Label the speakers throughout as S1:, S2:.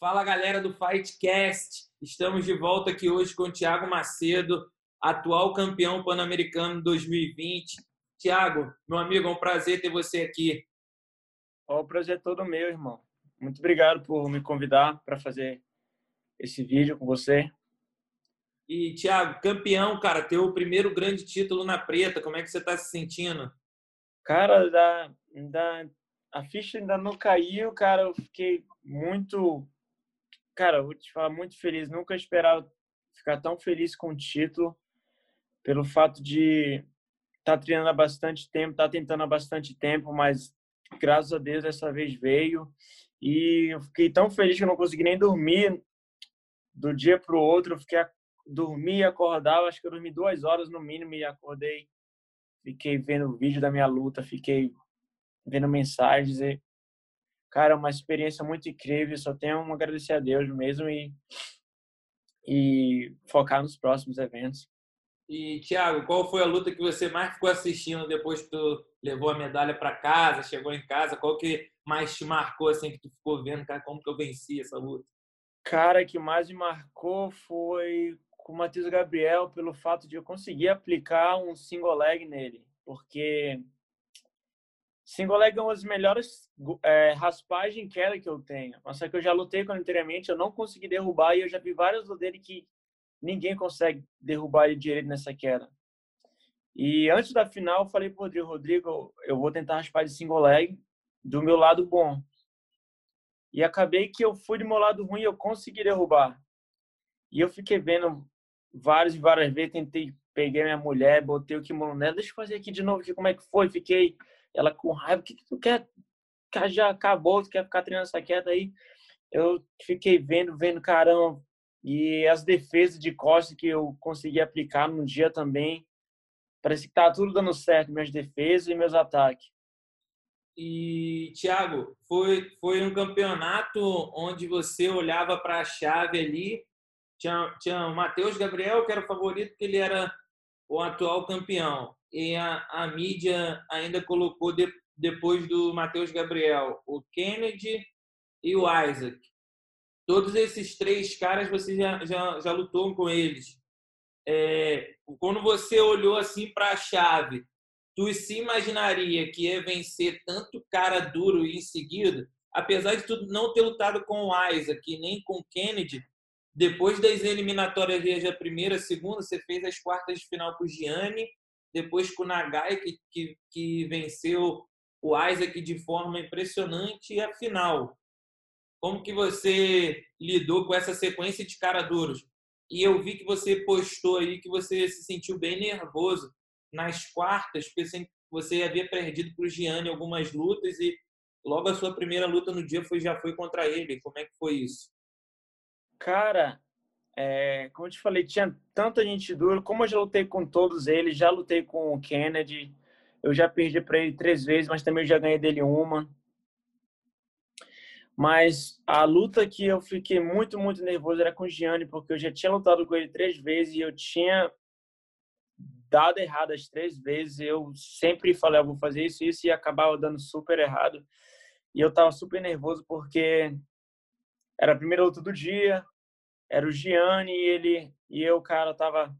S1: Fala galera do Fightcast, estamos de volta aqui hoje com o Thiago Macedo, atual campeão pan-americano 2020. Thiago, meu amigo, é um prazer ter você aqui.
S2: O prazer é todo meu, irmão. Muito obrigado por me convidar para fazer esse vídeo com você.
S1: E, Thiago, campeão, cara, teu primeiro grande título na preta, como é que você está se sentindo?
S2: Cara, da, da, a ficha ainda não caiu, cara, eu fiquei muito, cara, vou te falar, muito feliz. Nunca esperava ficar tão feliz com o título, pelo fato de estar tá treinando há bastante tempo, estar tá tentando há bastante tempo, mas graças a Deus dessa vez veio. E eu fiquei tão feliz que eu não consegui nem dormir do dia para o outro. Eu fiquei dormi e acordava, acho que eu dormi duas horas no mínimo e acordei. Fiquei vendo o vídeo da minha luta, fiquei vendo mensagens e cara, é uma experiência muito incrível. Só tenho a agradecer a Deus mesmo e e focar nos próximos eventos.
S1: E Thiago, qual foi a luta que você mais ficou assistindo depois que tu levou a medalha para casa, chegou em casa? Qual que mais te marcou assim que tu ficou vendo, cara, como que eu venci essa luta?
S2: Cara, que mais me marcou foi com o Matheus Gabriel pelo fato de eu conseguir aplicar um single leg nele, porque single leg é uma das melhores é, raspagens em queda que eu tenho. Mas só que eu já lutei com ele anteriormente, eu não consegui derrubar e eu já vi vários dele que ninguém consegue derrubar ele direito nessa queda. E antes da final, eu falei pro Rodrigo, Rodrigo, eu vou tentar raspar de single leg do meu lado bom. E acabei que eu fui do meu lado ruim e eu consegui derrubar. E eu fiquei vendo várias e várias vezes tentei, peguei minha mulher, botei o kimono nela, deixa eu fazer aqui de novo, aqui, como é que foi? Fiquei, ela com raiva, o que, que tu quer? Já acabou, tu quer ficar treinando essa queda aí? Eu fiquei vendo, vendo, caramba, e as defesas de costas que eu consegui aplicar no dia também, parece que tá tudo dando certo, minhas defesas e meus ataques.
S1: E, Thiago, foi, foi um campeonato onde você olhava para a chave ali tinha, tinha o Matheus Gabriel, que era o favorito, porque ele era o atual campeão. E a, a mídia ainda colocou, de, depois do Matheus Gabriel, o Kennedy e o Isaac. Todos esses três caras você já, já, já lutou com eles. É, quando você olhou assim para a chave, tu se imaginaria que ia vencer tanto cara duro em seguida, apesar de tu não ter lutado com o Isaac nem com o Kennedy, depois das eliminatórias da primeira, segunda, você fez as quartas de final com o Gianni, depois com o Nagai, que, que, que venceu o Isaac de forma impressionante, e a final. Como que você lidou com essa sequência de cara duros? E eu vi que você postou aí que você se sentiu bem nervoso nas quartas, pensei que você havia perdido para o Gianni algumas lutas e logo a sua primeira luta no dia foi já foi contra ele. Como é que foi isso?
S2: Cara, é, como eu te falei, tinha tanta gente dura. Como eu já lutei com todos eles, já lutei com o Kennedy, eu já perdi para ele três vezes, mas também já ganhei dele uma. Mas a luta que eu fiquei muito, muito nervoso era com o Gianni, porque eu já tinha lutado com ele três vezes e eu tinha dado errado as três vezes. Eu sempre falei, eu vou fazer isso, isso, e acabava dando super errado. E eu tava super nervoso porque era a primeira luta do dia, era o Gianni e ele e eu, cara, tava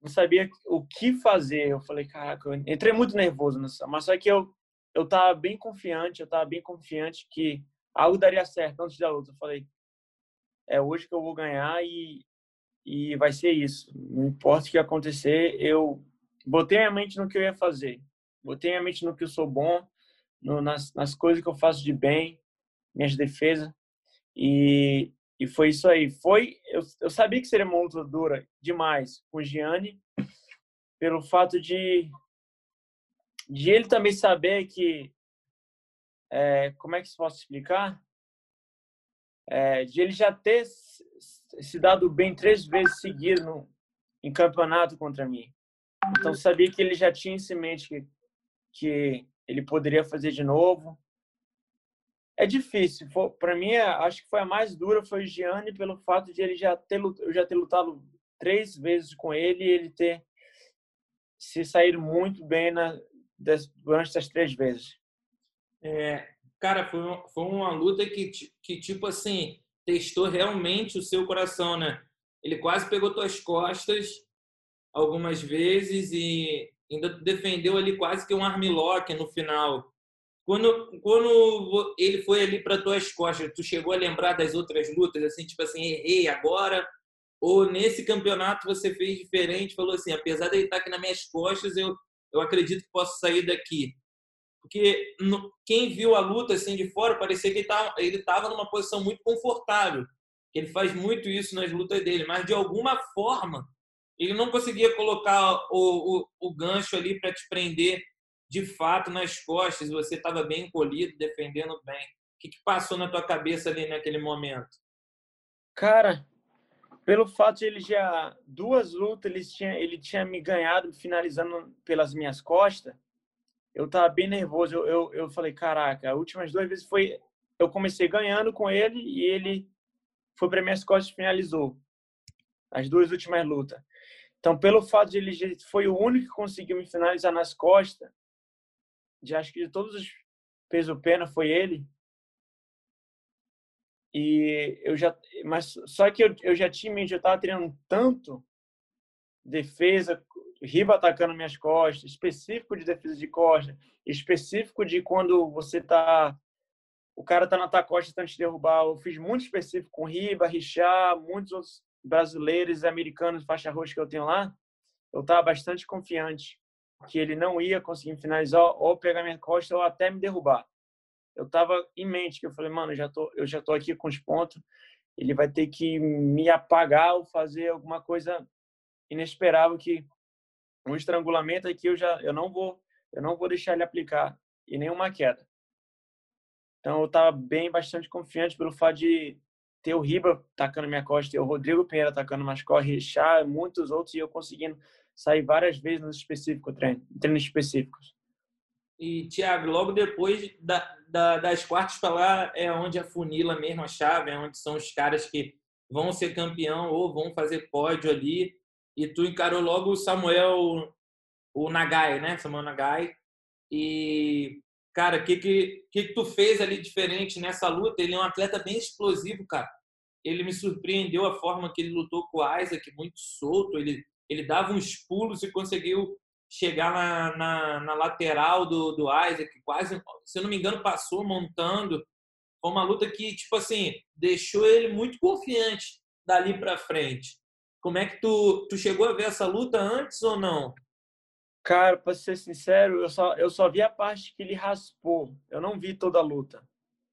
S2: não sabia o que fazer. Eu falei, caraca, eu entrei muito nervoso nessa, mas só que eu eu tava bem confiante, eu tava bem confiante que algo daria certo antes da luta. Eu falei, é hoje que eu vou ganhar e e vai ser isso. Não importa o que acontecer, eu botei a mente no que eu ia fazer. Botei a mente no que eu sou bom, no, nas, nas coisas que eu faço de bem, minhas defesas. E e foi isso aí. Foi, eu, eu sabia que seria uma luta dura demais com o Gianni, pelo fato de, de ele também saber que, é, como é que se posso explicar? É, de ele já ter se dado bem três vezes seguidas em campeonato contra mim. Então sabia que ele já tinha em mente que, que ele poderia fazer de novo é difícil. Para mim, é, acho que foi a mais dura foi o Gianni pelo fato de ele já ter eu já ter lutado três vezes com ele e ele ter se saído muito bem na, durante essas três vezes.
S1: É, cara, foi, uma, foi uma luta que, que, tipo assim, testou realmente o seu coração, né? Ele quase pegou tuas costas algumas vezes e ainda defendeu ali quase que um armlock no final. Quando, quando ele foi ali para tuas costas, tu chegou a lembrar das outras lutas, assim, tipo assim, errei agora? Ou nesse campeonato você fez diferente, falou assim, apesar de ele estar aqui nas minhas costas, eu, eu acredito que posso sair daqui. Porque no, quem viu a luta assim de fora, parecia que ele estava ele tava numa posição muito confortável. Ele faz muito isso nas lutas dele, mas de alguma forma ele não conseguia colocar o, o, o gancho ali para te prender de fato nas costas, você estava bem encolhido, defendendo bem. O que, que passou na tua cabeça ali naquele momento?
S2: Cara, pelo fato de ele já duas lutas ele tinha ele tinha me ganhado finalizando pelas minhas costas eu tava bem nervoso eu, eu, eu falei caraca as últimas duas vezes foi eu comecei ganhando com ele e ele foi para minhas costas e finalizou as duas últimas lutas então pelo fato de ele foi o único que conseguiu me finalizar nas costas de acho que de todos os peso pena foi ele. E eu já, mas só que eu, eu já tinha, eu estava treinando tanto defesa, riba atacando minhas costas, específico de defesa de costas, específico de quando você tá o cara tá na tua costa tentando te derrubar. Eu fiz muito específico com riba, richá, muitos outros brasileiros e americanos faixa roxa que eu tenho lá. Eu estava bastante confiante que ele não ia conseguir finalizar ou pegar minha costa ou até me derrubar. Eu tava em mente que eu falei, mano, eu já tô, eu já tô aqui com os pontos, ele vai ter que me apagar ou fazer alguma coisa inesperável que um estrangulamento aqui eu já eu não vou eu não vou deixar ele aplicar e nenhuma queda. Então eu tava bem bastante confiante pelo fato de ter o Riba tacando minha costa, o Rodrigo Pinheiro atacando mais corre, Richard, muitos outros e eu conseguindo sair várias vezes nos específicos, treino, treinos específicos.
S1: E, Thiago, logo depois da, da, das quartas para lá é onde afunila mesmo a chave, é onde são os caras que vão ser campeão ou vão fazer pódio ali. E tu encarou logo o Samuel, o Nagai, né? Samuel Nagai. E, cara, o que, que, que tu fez ali diferente nessa luta? Ele é um atleta bem explosivo, cara. Ele me surpreendeu a forma que ele lutou com o Isaac, muito solto. Ele ele dava uns pulos e conseguiu chegar na, na, na, lateral do, do Isaac, quase, se eu não me engano, passou montando. Foi uma luta que, tipo assim, deixou ele muito confiante dali para frente. Como é que tu, tu chegou a ver essa luta antes ou não?
S2: Cara, para ser sincero, eu só, eu só vi a parte que ele raspou. Eu não vi toda a luta.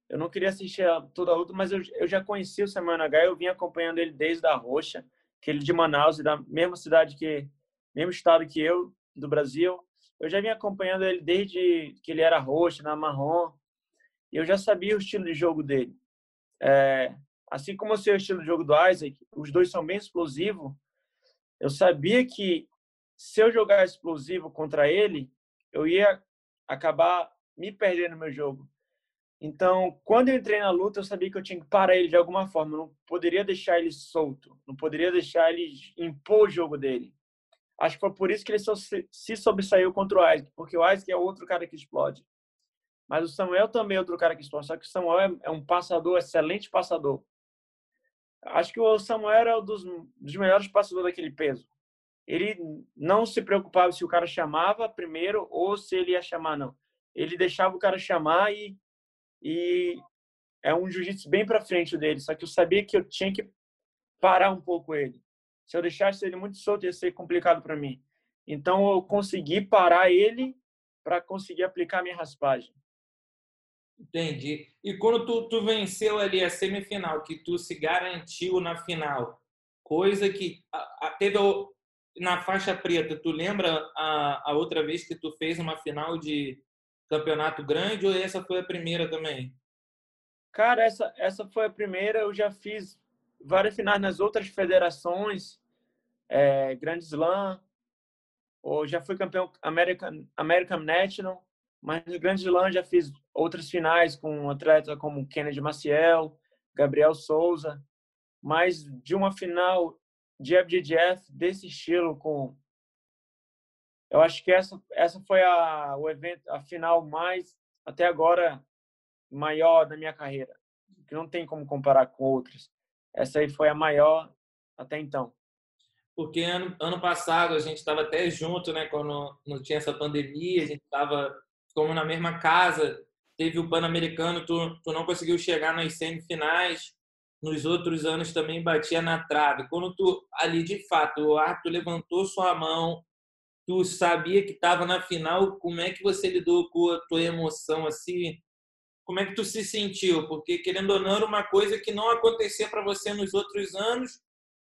S2: Eu não queria assistir toda a luta, mas eu, eu já conheci o Semana H, eu vim acompanhando ele desde a Roxa aquele de Manaus, da mesma cidade que, mesmo estado que eu, do Brasil. Eu já vinha acompanhando ele desde que ele era roxo, na marrom, e eu já sabia o estilo de jogo dele. É, assim como eu sei o estilo de jogo do Isaac, os dois são bem explosivos. Eu sabia que se eu jogar explosivo contra ele, eu ia acabar me perdendo no meu jogo. Então, quando eu entrei na luta, eu sabia que eu tinha que parar ele de alguma forma. Eu não poderia deixar ele solto. Não poderia deixar ele impor o jogo dele. Acho que foi por isso que ele se sobressaiu contra o Isaac, porque o Isaac é outro cara que explode. Mas o Samuel também é outro cara que explode. Só que o Samuel é, é um passador, excelente passador. Acho que o Samuel era um dos, dos melhores passadores daquele peso. Ele não se preocupava se o cara chamava primeiro ou se ele ia chamar, não. Ele deixava o cara chamar e e é um jiu-jitsu bem para frente dele, só que eu sabia que eu tinha que parar um pouco ele. Se eu deixasse ele muito solto ia ser complicado para mim. Então eu consegui parar ele para conseguir aplicar minha raspagem.
S1: Entendi. E quando tu, tu venceu ali a semifinal, que tu se garantiu na final, coisa que a, a, teve na faixa preta, tu lembra a, a outra vez que tu fez uma final de campeonato grande ou essa foi a primeira também?
S2: Cara, essa, essa foi a primeira. Eu já fiz várias finais nas outras federações, é, Grand Slam, ou já fui campeão American, American National, mas no Grand Slam já fiz outras finais com atletas como Kennedy Maciel, Gabriel Souza, mas de uma final de FGF desse estilo com eu acho que essa essa foi a o evento a final mais até agora maior da minha carreira, que não tem como comparar com outras. Essa aí foi a maior até então.
S1: Porque ano, ano passado a gente estava até junto, né? Quando não tinha essa pandemia, a gente estava como na mesma casa. Teve o Pan-Americano, tu, tu não conseguiu chegar nas semifinais. Nos outros anos também batia na trave. Quando tu ali de fato o árbitro levantou sua mão, tu sabia que estava na final, como é que você lidou com a tua emoção assim? Como é que tu se sentiu? Porque querendo ou não era uma coisa que não acontecia para você nos outros anos,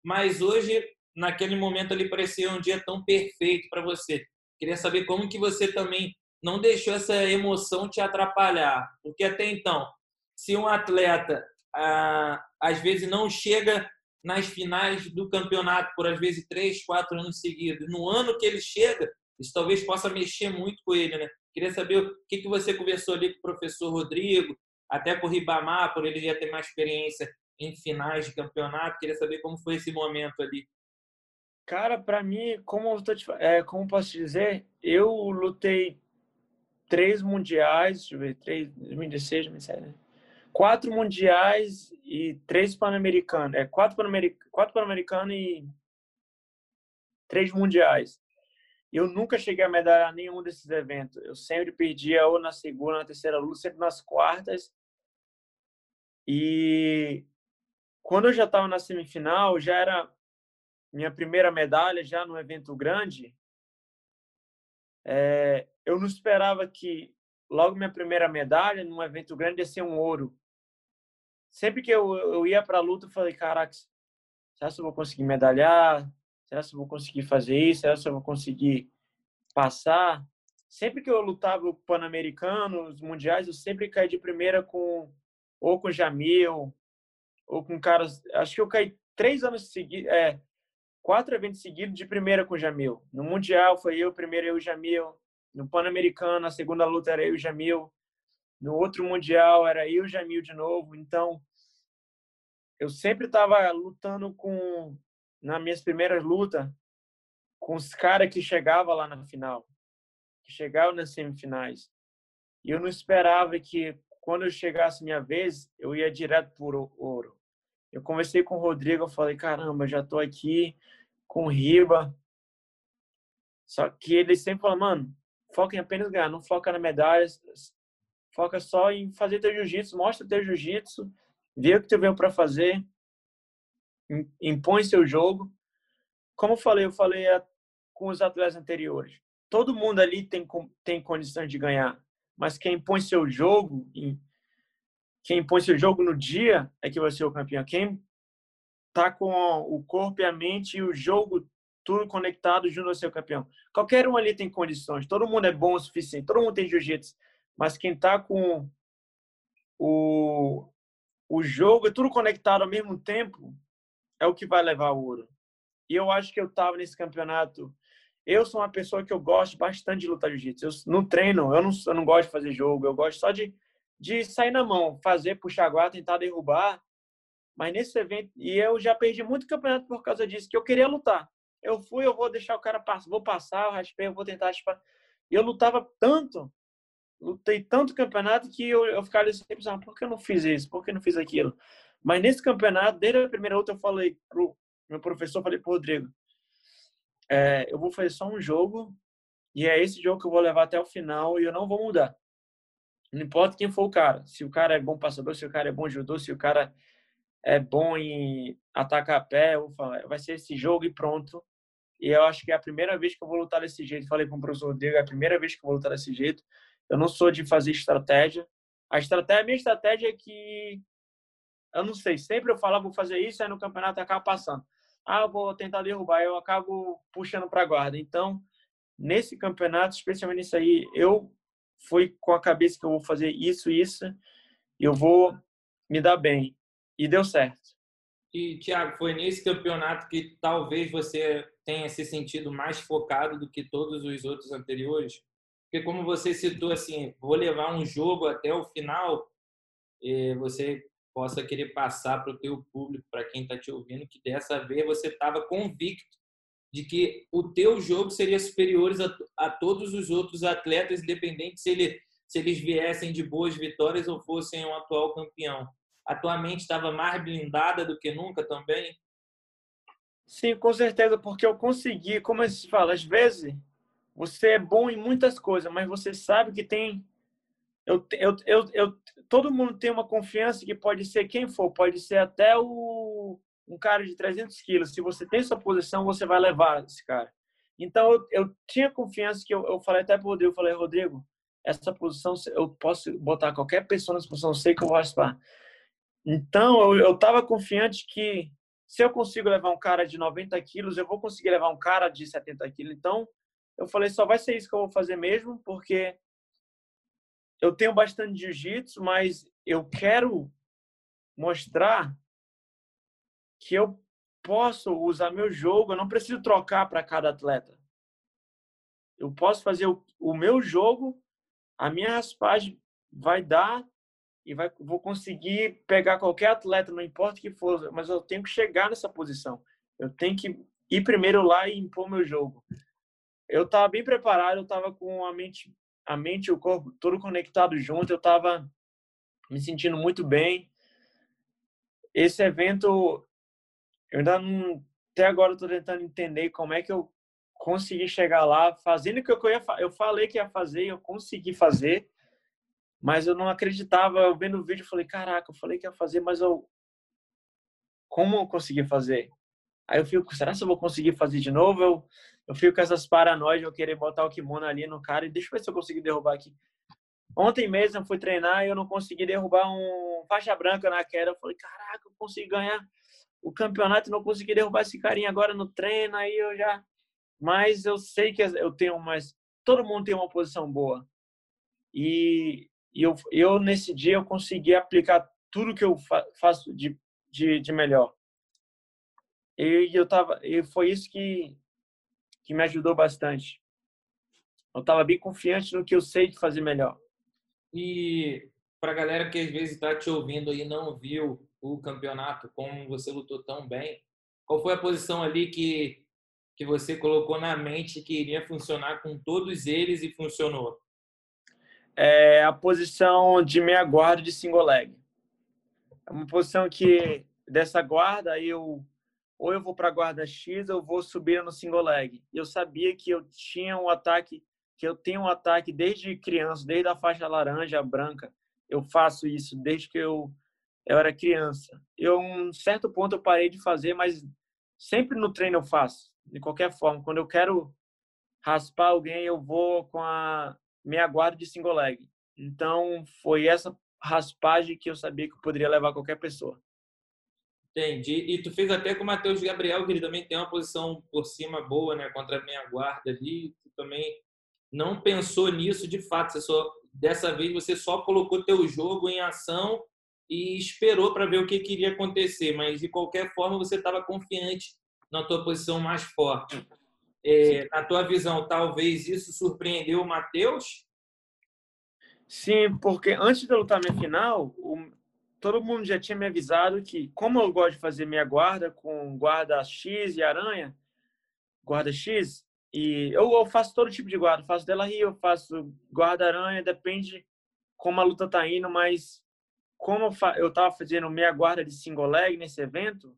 S1: mas hoje naquele momento ali parecia um dia tão perfeito para você. Queria saber como que você também não deixou essa emoção te atrapalhar, porque até então, se um atleta ah, às vezes não chega nas finais do campeonato por às vezes três, quatro anos seguidos. No ano que ele chega, isso talvez possa mexer muito com ele, né? Queria saber o que, que você conversou ali com o professor Rodrigo, até com o Ribamar, por ele já ter mais experiência em finais de campeonato. Queria saber como foi esse momento ali.
S2: Cara, para mim, como, te, é, como posso dizer, eu lutei três mundiais, deixa eu ver, três, 2016, 2017, quatro mundiais e três pan-americanos. É, quatro pan-americanos quatro e três mundiais. Eu nunca cheguei a medalhar nenhum desses eventos. Eu sempre perdia ou na segunda, ou na terceira luta, sempre nas quartas. E quando eu já estava na semifinal, já era minha primeira medalha, já no evento grande. É, eu não esperava que logo minha primeira medalha num evento grande ia ser um ouro sempre que eu, eu ia para a luta, eu falei, caraca, será que eu vou conseguir medalhar? Será que eu vou conseguir fazer isso? Será que eu vou conseguir passar? Sempre que eu lutava o Pan-Americano, os mundiais, eu sempre caí de primeira com ou com Jamil, ou com caras. Acho que eu caí três anos seguidos, é, quatro eventos seguidos de primeira com o Jamil. No Mundial foi eu, primeiro eu e o Jamil. No Pan-Americano, a segunda luta era eu e o Jamil. No outro Mundial era eu e o Jamil de novo. Então, eu sempre estava lutando com, nas minhas primeiras lutas, com os caras que chegavam lá na final, que chegavam nas semifinais. E eu não esperava que, quando eu chegasse minha vez, eu ia direto por ouro. Eu conversei com o Rodrigo, eu falei, caramba, já tô aqui com o Riba. Só que ele sempre falou, mano, foca em apenas ganhar, não foca na medalha, Foca só em fazer teu jiu-jitsu, mostra teu jiu-jitsu, vê o que tu veio para fazer, impõe seu jogo. Como eu falei, eu falei com os atletas anteriores. Todo mundo ali tem tem condições de ganhar, mas quem impõe seu jogo, quem impõe seu jogo no dia é que vai ser o campeão. Quem tá com o corpo e a mente e o jogo tudo conectado junto ao seu campeão. Qualquer um ali tem condições. Todo mundo é bom o suficiente. Todo mundo tem jiu-jitsu mas quem está com o, o jogo, é tudo conectado ao mesmo tempo, é o que vai levar o ouro. E eu acho que eu estava nesse campeonato. Eu sou uma pessoa que eu gosto bastante de lutar jiu-jitsu. No treino, eu não, eu não gosto de fazer jogo, eu gosto só de, de sair na mão, fazer, puxar guarda, tentar derrubar. Mas nesse evento, e eu já perdi muito campeonato por causa disso, que eu queria lutar. Eu fui, eu vou deixar o cara passar, vou passar, eu raspei, eu vou tentar. E eu lutava tanto lutei tanto campeonato que eu, eu ficava sempre pensando, por que eu não fiz isso? Por que eu não fiz aquilo? Mas nesse campeonato, desde a primeira luta, eu falei pro meu professor, falei pro Rodrigo, é, eu vou fazer só um jogo e é esse jogo que eu vou levar até o final e eu não vou mudar. Não importa quem for o cara. Se o cara é bom passador, se o cara é bom judô, se o cara é bom em atacar a pé, eu falar, vai ser esse jogo e pronto. E eu acho que é a primeira vez que eu vou lutar desse jeito. Falei com o professor Rodrigo, é a primeira vez que eu vou lutar desse jeito. Eu não sou de fazer estratégia. A estratégia, a minha estratégia é que eu não sei, sempre eu falo, vou fazer isso, aí no campeonato acaba passando. Ah, vou tentar derrubar, eu acabo puxando para guarda. Então, nesse campeonato, especialmente nisso aí, eu fui com a cabeça que eu vou fazer isso, isso, eu vou me dar bem. E deu certo.
S1: E, Thiago, foi nesse campeonato que talvez você tenha se sentido mais focado do que todos os outros anteriores? Porque como você citou assim, vou levar um jogo até o final, você possa querer passar para o teu público, para quem está te ouvindo, que dessa vez você estava convicto de que o teu jogo seria superior a, a, todos os outros atletas, independente se ele se eles viessem de boas vitórias ou fossem um atual campeão. A tua mente estava mais blindada do que nunca também?
S2: Sim, com certeza, porque eu consegui, como se fala, às vezes você é bom em muitas coisas, mas você sabe que tem eu, eu, eu, eu, todo mundo tem uma confiança que pode ser quem for, pode ser até o, um cara de 300 quilos. Se você tem sua posição, você vai levar esse cara. Então, eu, eu tinha confiança que eu, eu falei até para o Rodrigo, eu falei, Rodrigo, essa posição, eu posso botar qualquer pessoa nessa posição, eu sei que eu vou raspar. Então, eu estava confiante que se eu consigo levar um cara de 90 quilos, eu vou conseguir levar um cara de 70 quilos. Então, eu falei, só vai ser isso que eu vou fazer mesmo, porque eu tenho bastante jiu-jitsu, mas eu quero mostrar que eu posso usar meu jogo, eu não preciso trocar para cada atleta. Eu posso fazer o, o, meu jogo, a minha raspagem vai dar e vai, vou conseguir pegar qualquer atleta, não importa que for, mas eu tenho que chegar nessa posição. Eu tenho que ir primeiro lá e impor meu jogo. Eu estava bem preparado, eu estava com a mente a mente e o corpo todo conectado junto. Eu estava me sentindo muito bem. Esse evento, eu ainda não. Até agora estou tentando entender como é que eu consegui chegar lá, fazendo o que eu ia Eu falei que ia fazer, eu consegui fazer, mas eu não acreditava. Eu vendo o vídeo, falei: caraca, eu falei que ia fazer, mas eu. Como eu consegui fazer? Aí eu fico: será que eu vou conseguir fazer de novo? Eu eu fico com essas paranoias de eu querer botar o kimono ali no cara e deixa eu ver se eu consigo derrubar aqui. Ontem mesmo eu fui treinar e eu não consegui derrubar um faixa branca na queda. Eu falei, caraca, eu consegui ganhar o campeonato e não consegui derrubar esse carinha agora no treino. Aí eu já. Mas eu sei que eu tenho mais. Todo mundo tem uma posição boa. E, eu, eu, nesse dia, eu consegui aplicar tudo que eu faço de, de, de melhor. E eu tava. E foi isso que que me ajudou bastante. Eu estava bem confiante no que eu sei de fazer melhor.
S1: E para a galera que às vezes está te ouvindo e não viu o campeonato, como você lutou tão bem, qual foi a posição ali que, que você colocou na mente que iria funcionar com todos eles e funcionou?
S2: É a posição de meia guarda de single leg. É uma posição que dessa guarda eu ou eu vou para guarda X ou vou subir no single leg. Eu sabia que eu tinha um ataque, que eu tenho um ataque desde criança, desde a faixa laranja, branca. Eu faço isso desde que eu, eu era criança. Eu, um certo ponto, eu parei de fazer, mas sempre no treino eu faço, de qualquer forma. Quando eu quero raspar alguém, eu vou com a minha guarda de single leg. Então, foi essa raspagem que eu sabia que eu poderia levar qualquer pessoa.
S1: Entendi. E tu fez até com o Matheus Gabriel, que ele também tem uma posição por cima boa, né? Contra a minha guarda ali. Tu também não pensou nisso de fato. Você só, dessa vez você só colocou teu jogo em ação e esperou para ver o que queria acontecer. Mas de qualquer forma você estava confiante na tua posição mais forte. É, na tua visão, talvez isso surpreendeu o Matheus?
S2: Sim, porque antes de eu lutar minha final, o todo mundo já tinha me avisado que, como eu gosto de fazer minha guarda com guarda X e aranha, guarda X, e eu, eu faço todo tipo de guarda, faço dela rio, eu faço guarda aranha, depende como a luta tá indo, mas como eu tava fazendo minha guarda de single leg nesse evento,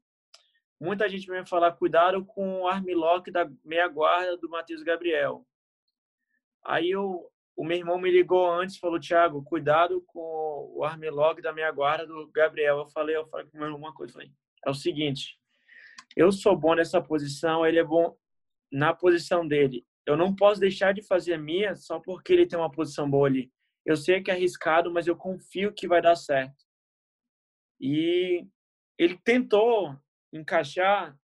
S2: muita gente me falar cuidado com o armlock da meia guarda do Matheus Gabriel. Aí eu o meu irmão me ligou antes falou, Thiago, cuidado com o armlock da minha guarda do Gabriel. Eu falei, eu falei com meu irmão uma coisa, falei, é o seguinte, eu sou bom nessa posição, ele é bom na posição dele. Eu não posso deixar de fazer a minha só porque ele tem uma posição boa ali. Eu sei que é arriscado, mas eu confio que vai dar certo. E ele tentou encaixar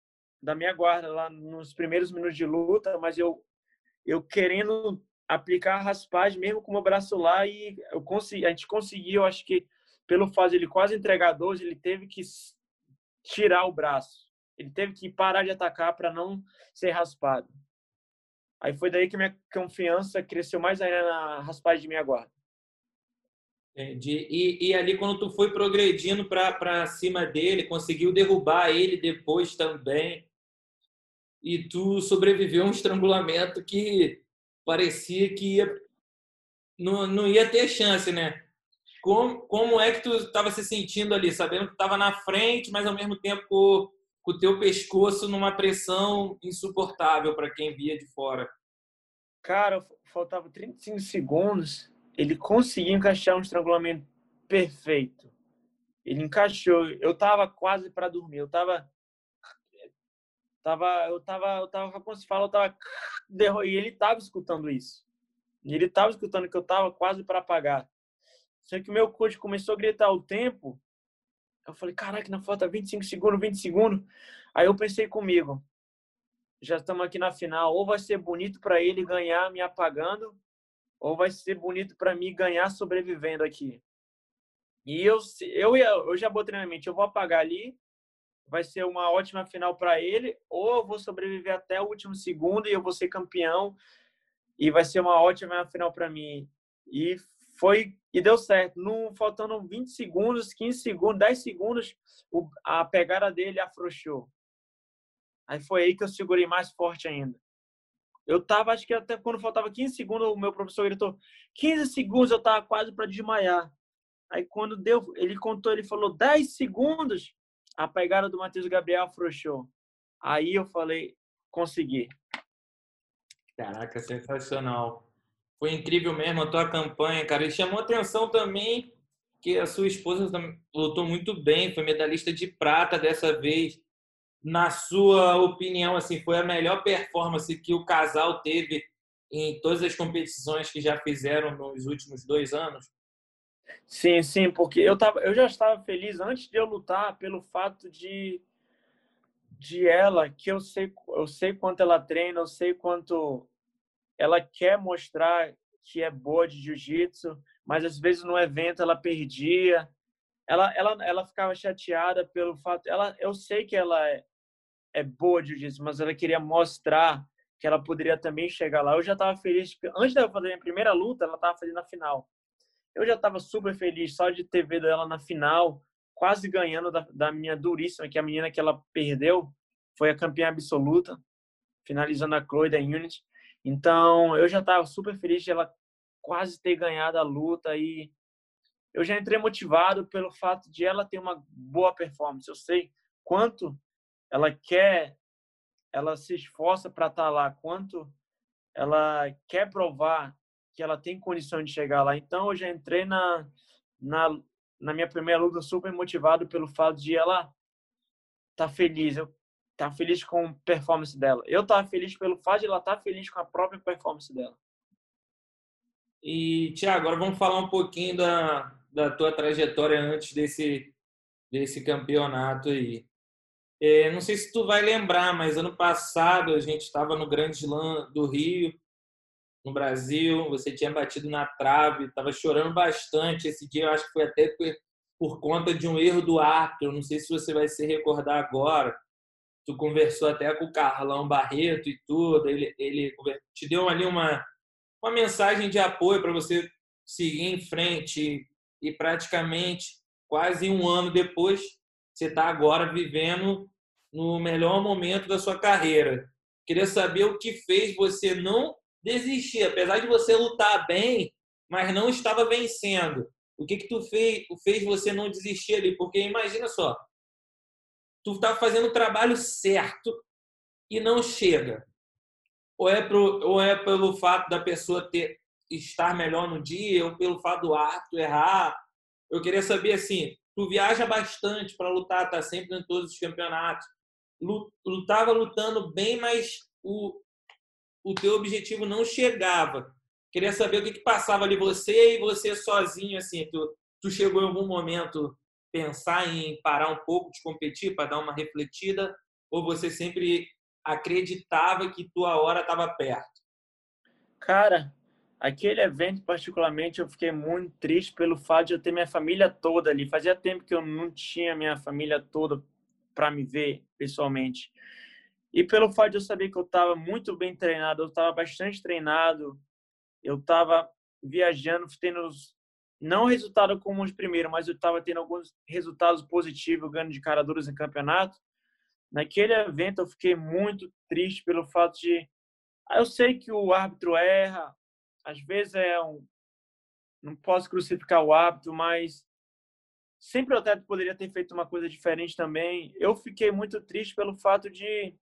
S2: da minha guarda lá nos primeiros minutos de luta, mas eu eu querendo aplicar a raspagem mesmo com o meu braço lá e eu consegui, a gente conseguiu, acho que pelo fato de ele quase entregar 12, ele teve que tirar o braço. Ele teve que parar de atacar para não ser raspado. Aí foi daí que minha confiança cresceu mais ainda na raspagem de minha guarda.
S1: Entendi. E, e ali, quando tu foi progredindo para cima dele, conseguiu derrubar ele depois também. E tu sobreviveu a um estrangulamento que parecia que ia não, não ia ter chance, né? Como, como é que tu estava se sentindo ali, sabendo que estava na frente, mas ao mesmo tempo com, o teu pescoço numa pressão insuportável para quem via de fora?
S2: Cara, faltava 35 segundos, ele conseguiu encaixar um estrangulamento perfeito. Ele encaixou. Eu tava quase para dormir. Eu tava tava eu tava eu tava como se fala, eu tava e ele tava escutando isso. E ele tava escutando que eu tava quase para apagar. Só que o meu coach começou a gritar o tempo. Eu falei, caraca, na falta 25 segundos, 20 segundos. Aí eu pensei comigo, já estamos aqui na final, ou vai ser bonito para ele ganhar me apagando, ou vai ser bonito para mim ganhar sobrevivendo aqui. E eu, eu, eu já botei na mente, eu vou apagar ali, vai ser uma ótima final para ele, ou eu vou sobreviver até o último segundo e eu vou ser campeão e vai ser uma ótima final para mim. E foi e deu certo. No, faltando 20 segundos, 15 segundos, 10 segundos, o, a pegada dele afrouxou. Aí foi aí que eu segurei mais forte ainda. Eu tava, acho que até quando faltava 15 segundos, o meu professor gritou: 15 segundos, eu tava quase para desmaiar. Aí quando deu, ele contou, ele falou 10 segundos, a pegada do Matheus Gabriel afrouxou. Aí eu falei: consegui.
S1: Caraca, sensacional. Foi incrível mesmo a tua campanha, cara. E chamou atenção também que a sua esposa lutou muito bem, foi medalhista de prata dessa vez na sua opinião, assim, foi a melhor performance que o casal teve em todas as competições que já fizeram nos últimos dois anos?
S2: Sim, sim, porque eu, tava, eu já estava feliz antes de eu lutar pelo fato de, de ela, que eu sei, eu sei quanto ela treina, eu sei quanto ela quer mostrar que é boa de jiu-jitsu, mas às vezes no evento ela perdia. Ela, ela, ela ficava chateada pelo fato. Ela, eu sei que ela é, é boa de jiu-jitsu, mas ela queria mostrar que ela poderia também chegar lá. Eu já estava feliz, antes de eu fazer a minha primeira luta, ela estava fazendo a final. Eu já estava super feliz só de ter visto ela na final, quase ganhando da, da minha duríssima, que é a menina que ela perdeu foi a campeã absoluta, finalizando a Chloe da Unity. Então, eu já estava super feliz de ela quase ter ganhado a luta e eu já entrei motivado pelo fato de ela ter uma boa performance. Eu sei quanto ela quer, ela se esforça para estar tá lá, quanto ela quer provar que ela tem condição de chegar lá. Então, eu já entrei na, na, na minha primeira luta super motivado pelo fato de ela tá feliz, eu tá feliz com a performance dela. Eu estava feliz pelo fato de ela estar tá feliz com a própria performance dela.
S1: E, Tiago, agora vamos falar um pouquinho da, da tua trajetória antes desse, desse campeonato aí. É, não sei se tu vai lembrar, mas ano passado a gente estava no Grande Slam do Rio, no Brasil. Você tinha batido na trave, estava chorando bastante. Esse dia eu acho que foi até por conta de um erro do árbitro. Não sei se você vai se recordar agora. Tu conversou até com o Carlão Barreto e tudo. Ele, ele te deu ali uma, uma mensagem de apoio para você seguir em frente. E praticamente quase um ano depois, você está agora vivendo no melhor momento da sua carreira. Queria saber o que fez você não desistir, apesar de você lutar bem, mas não estava vencendo. O que que tu fez, fez você não desistir ali? Porque imagina só, tu está fazendo o trabalho certo e não chega. Ou é, pro, ou é pelo fato da pessoa ter estar melhor no dia, ou pelo fato do árbitro errar. Eu queria saber assim, tu viaja bastante para lutar, tá sempre em todos os campeonatos lutava lutando bem, mas o, o teu objetivo não chegava. Queria saber o que, que passava ali você e você sozinho, assim, tu, tu chegou em algum momento pensar em parar um pouco de competir para dar uma refletida ou você sempre acreditava que tua hora estava perto?
S2: Cara, aquele evento particularmente eu fiquei muito triste pelo fato de eu ter minha família toda ali. Fazia tempo que eu não tinha minha família toda para me ver pessoalmente. E pelo fato de eu saber que eu estava muito bem treinado, eu estava bastante treinado, eu estava viajando, tendo não resultado como os primeiros, mas eu estava tendo alguns resultados positivos, ganhando de cara duras em campeonato. Naquele evento eu fiquei muito triste pelo fato de ah, eu sei que o árbitro erra, às vezes é um não posso crucificar o hábito, mas sempre o atleta poderia ter feito uma coisa diferente também. Eu fiquei muito triste pelo fato de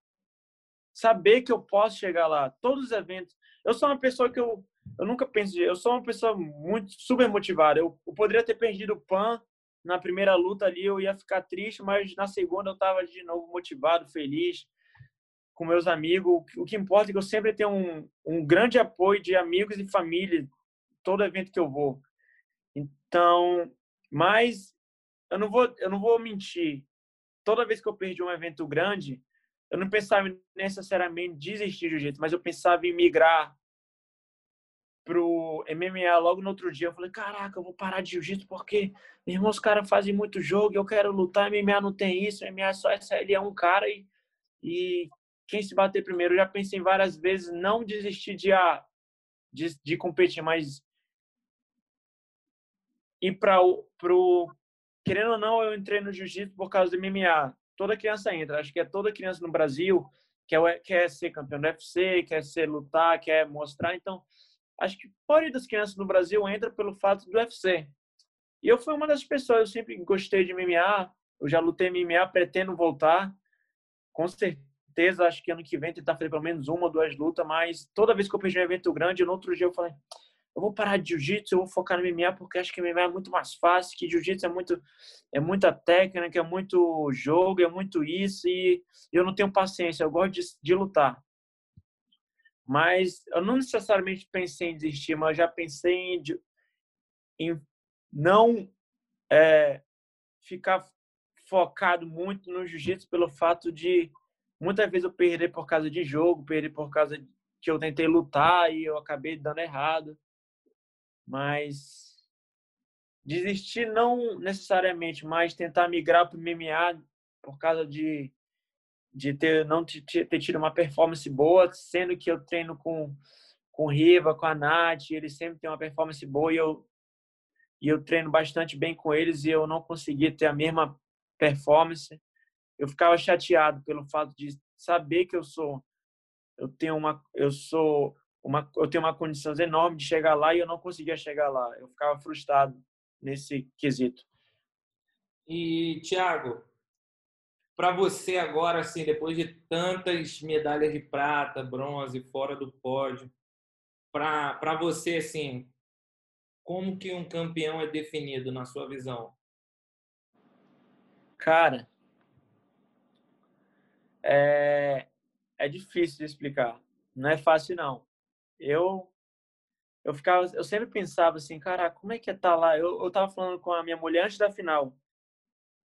S2: saber que eu posso chegar lá. Todos os eventos. Eu sou uma pessoa que eu, eu nunca penso. Eu sou uma pessoa muito super motivada. Eu, eu poderia ter perdido o PAN na primeira luta ali, eu ia ficar triste, mas na segunda eu estava de novo motivado, feliz com meus amigos. O que importa é que eu sempre tenho um, um grande apoio de amigos e família todo evento que eu vou. Então, mas eu não vou, eu não vou mentir. Toda vez que eu perdi um evento grande, eu não pensava necessariamente desistir de jiu-jitsu, mas eu pensava em migrar pro MMA logo no outro dia. Eu falei, caraca, eu vou parar de jiu-jitsu porque, meus irmãos, os caras fazem muito jogo, eu quero lutar, MMA não tem isso, MMA é só essa, ele é um cara e, e quem se bater primeiro. Eu já pensei várias vezes não desistir de, ah, de, de competir, mas ir para o querendo ou não, eu entrei no jiu-jitsu por causa do MMA. Toda criança entra. Acho que é toda criança no Brasil quer, quer ser campeão do UFC, quer ser lutar, quer mostrar. Então, acho que a maioria das crianças no Brasil entra pelo fato do UFC. E eu fui uma das pessoas, eu sempre gostei de MMA, eu já lutei MMA, pretendo voltar. Com certeza, acho que ano que vem tentar fazer pelo menos uma ou duas lutas, mas toda vez que eu perdi um evento grande, no outro dia eu falei, eu vou parar de jiu-jitsu, eu vou focar no MMA porque acho que MMA é muito mais fácil, que jiu-jitsu é muito é muita técnica, é muito jogo, é muito isso e eu não tenho paciência, eu gosto de, de lutar. Mas eu não necessariamente pensei em desistir, mas eu já pensei em, em não é, ficar focado muito no jiu-jitsu pelo fato de muitas vezes eu perder por causa de jogo, perder por causa que eu tentei lutar e eu acabei dando errado mas desistir não necessariamente, mas tentar migrar para o MMA por causa de de ter não ter tido uma performance boa, sendo que eu treino com com o Riva, com a Nath, eles sempre têm uma performance boa e eu e eu treino bastante bem com eles e eu não consegui ter a mesma performance. Eu ficava chateado pelo fato de saber que eu sou eu tenho uma eu sou uma, eu tenho uma condição enorme de chegar lá e eu não conseguia chegar lá. Eu ficava frustrado nesse quesito.
S1: E Thiago, para você agora, assim, depois de tantas medalhas de prata, bronze, fora do pódio, para você, assim, como que um campeão é definido na sua visão?
S2: Cara, é, é difícil de explicar. Não é fácil, não eu eu ficava, eu sempre pensava assim, cara, como é que é tá lá? Eu, eu tava falando com a minha mulher antes da final.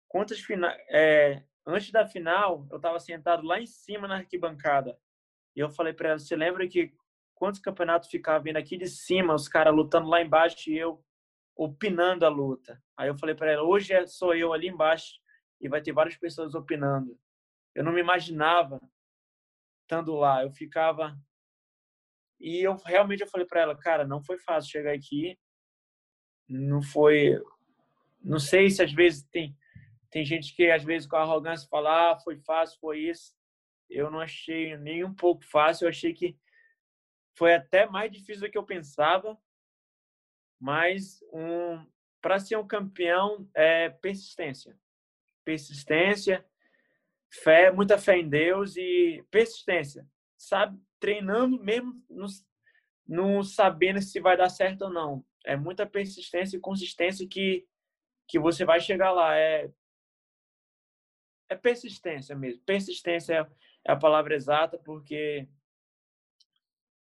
S2: Quantas final, é, antes da final, eu tava sentado lá em cima na arquibancada. E eu falei para ela, você lembra que quantos campeonatos ficava vindo aqui de cima, os caras lutando lá embaixo e eu opinando a luta. Aí eu falei para ela, hoje é sou eu ali embaixo e vai ter várias pessoas opinando. Eu não me imaginava estando lá. Eu ficava e eu realmente eu falei para ela, cara, não foi fácil chegar aqui. Não foi. Não sei se às vezes tem, tem gente que às vezes com arrogância fala, ah, foi fácil, foi isso. Eu não achei nem um pouco fácil. Eu achei que foi até mais difícil do que eu pensava. Mas um, para ser um campeão é persistência. Persistência, fé, muita fé em Deus e persistência. Sabe, treinando mesmo não, sabendo se vai dar certo ou não. É muita persistência e consistência que, que você vai chegar lá. É, é persistência mesmo. Persistência é, é a palavra exata, porque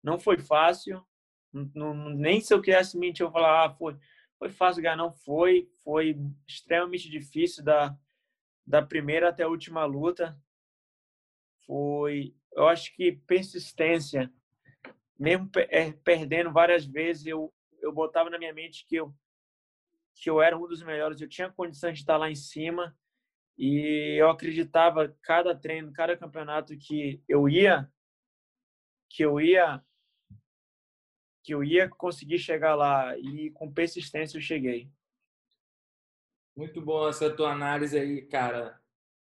S2: não foi fácil. Não, nem se eu quisesse mentir, eu falar, ah, foi, foi fácil ganhar. Não foi. Foi extremamente difícil da, da primeira até a última luta. Foi eu acho que persistência, mesmo é, perdendo várias vezes, eu, eu botava na minha mente que eu, que eu era um dos melhores, eu tinha condições de estar lá em cima e eu acreditava cada treino, cada campeonato que eu ia, que eu ia que eu ia conseguir chegar lá e com persistência eu cheguei.
S1: Muito bom essa tua análise aí, cara.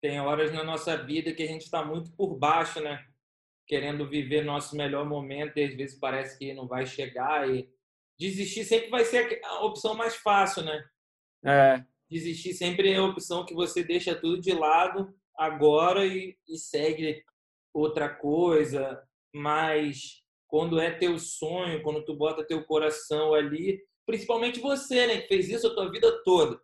S1: Tem horas na nossa vida que a gente está muito por baixo, né? Querendo viver nosso melhor momento e às vezes parece que não vai chegar e desistir sempre vai ser a opção mais fácil, né?
S2: É.
S1: Desistir sempre é a opção que você deixa tudo de lado agora e, e segue outra coisa, mas quando é teu sonho, quando tu bota teu coração ali, principalmente você, né, que fez isso a tua vida toda.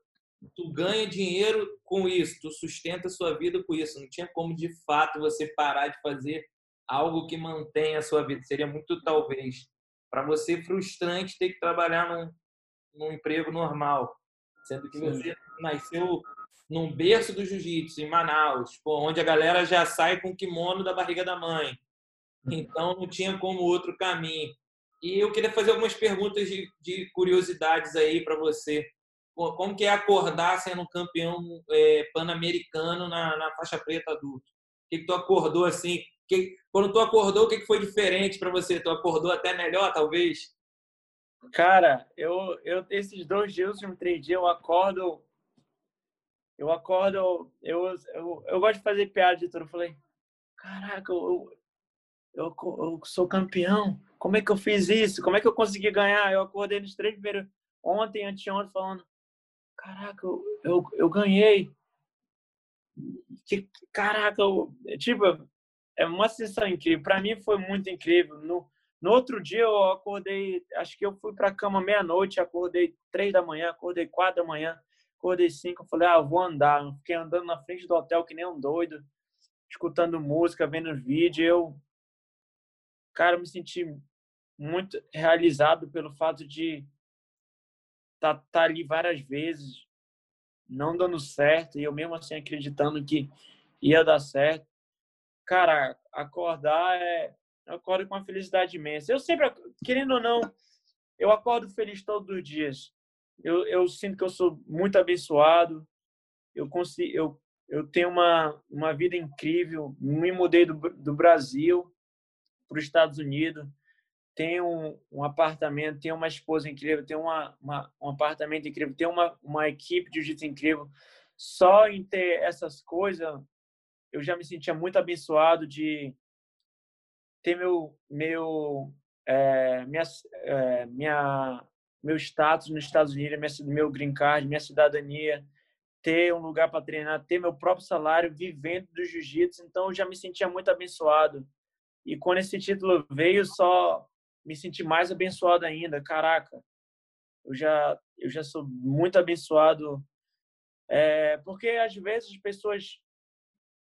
S1: Tu ganha dinheiro com isso, tu sustenta a sua vida com isso. Não tinha como de fato você parar de fazer algo que mantenha a sua vida. Seria muito talvez para você frustrante ter que trabalhar num, num emprego normal, sendo que Sim. você nasceu num berço do jiu-jitsu em Manaus, onde a galera já sai com o kimono da barriga da mãe. Então não tinha como outro caminho. E eu queria fazer algumas perguntas de, de curiosidades aí para você. Como que é acordar sendo campeão é, pan-americano na, na, faixa preta adulto? O que, que tu acordou assim? Que, quando tu acordou, o que, foi diferente para você? Tu acordou até melhor, talvez?
S2: Cara, eu, eu esses dois dias, últimos três dias, eu acordo. Eu acordo, eu, eu, eu gosto de fazer piada de tudo. Eu falei, caraca, eu, eu, eu sou campeão. Como é que eu fiz isso? Como é que eu consegui ganhar? Eu acordei nos três primeiros, ontem, anteontem, falando: Caraca, eu, eu, eu ganhei. Que, caraca, eu, tipo, é uma sensação incrível. Para mim foi muito incrível. No, no outro dia eu acordei, acho que eu fui para a cama meia-noite, acordei três da manhã, acordei quatro da manhã, acordei cinco. Eu falei, ah, vou andar. Fiquei andando na frente do hotel que nem um doido, escutando música, vendo vídeo. Eu cara, me senti muito realizado pelo fato de estar tá, tá ali várias vezes, não dando certo, e eu mesmo assim acreditando que ia dar certo. Cara, acordar é. Eu acordo com uma felicidade imensa. Eu sempre, querendo ou não, eu acordo feliz todos os dias. Eu, eu sinto que eu sou muito abençoado. Eu consigo, eu, eu tenho uma, uma vida incrível. Me mudei do, do Brasil para os Estados Unidos, tem um, um, apartamento, tem uma esposa incrível, tem uma, uma, um apartamento incrível, tem uma, uma equipe de jiu-jitsu incrível. Só em ter essas coisas, eu já me sentia muito abençoado de ter meu meu é, minha, é, minha meu status nos Estados Unidos, minha, meu green card, minha cidadania, ter um lugar para treinar, ter meu próprio salário, vivendo do jiu-jitsu. Então, eu já me sentia muito abençoado. E quando esse título veio, só me senti mais abençoado ainda. Caraca, eu já eu já sou muito abençoado, é, porque às vezes as pessoas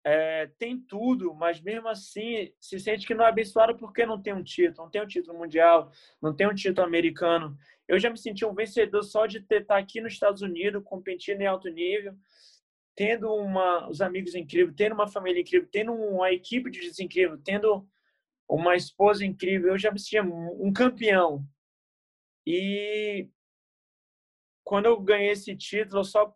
S2: é, têm tudo, mas mesmo assim se sente que não é abençoado porque não tem um título, não tem um título mundial, não tem um título americano. Eu já me senti um vencedor só de estar tá aqui nos Estados Unidos competindo em alto nível, tendo uma, os amigos incríveis, tendo uma família incrível, tendo uma equipe de incrível, tendo uma esposa incrível. Eu já me sentia um campeão. E quando eu ganhei esse título, eu só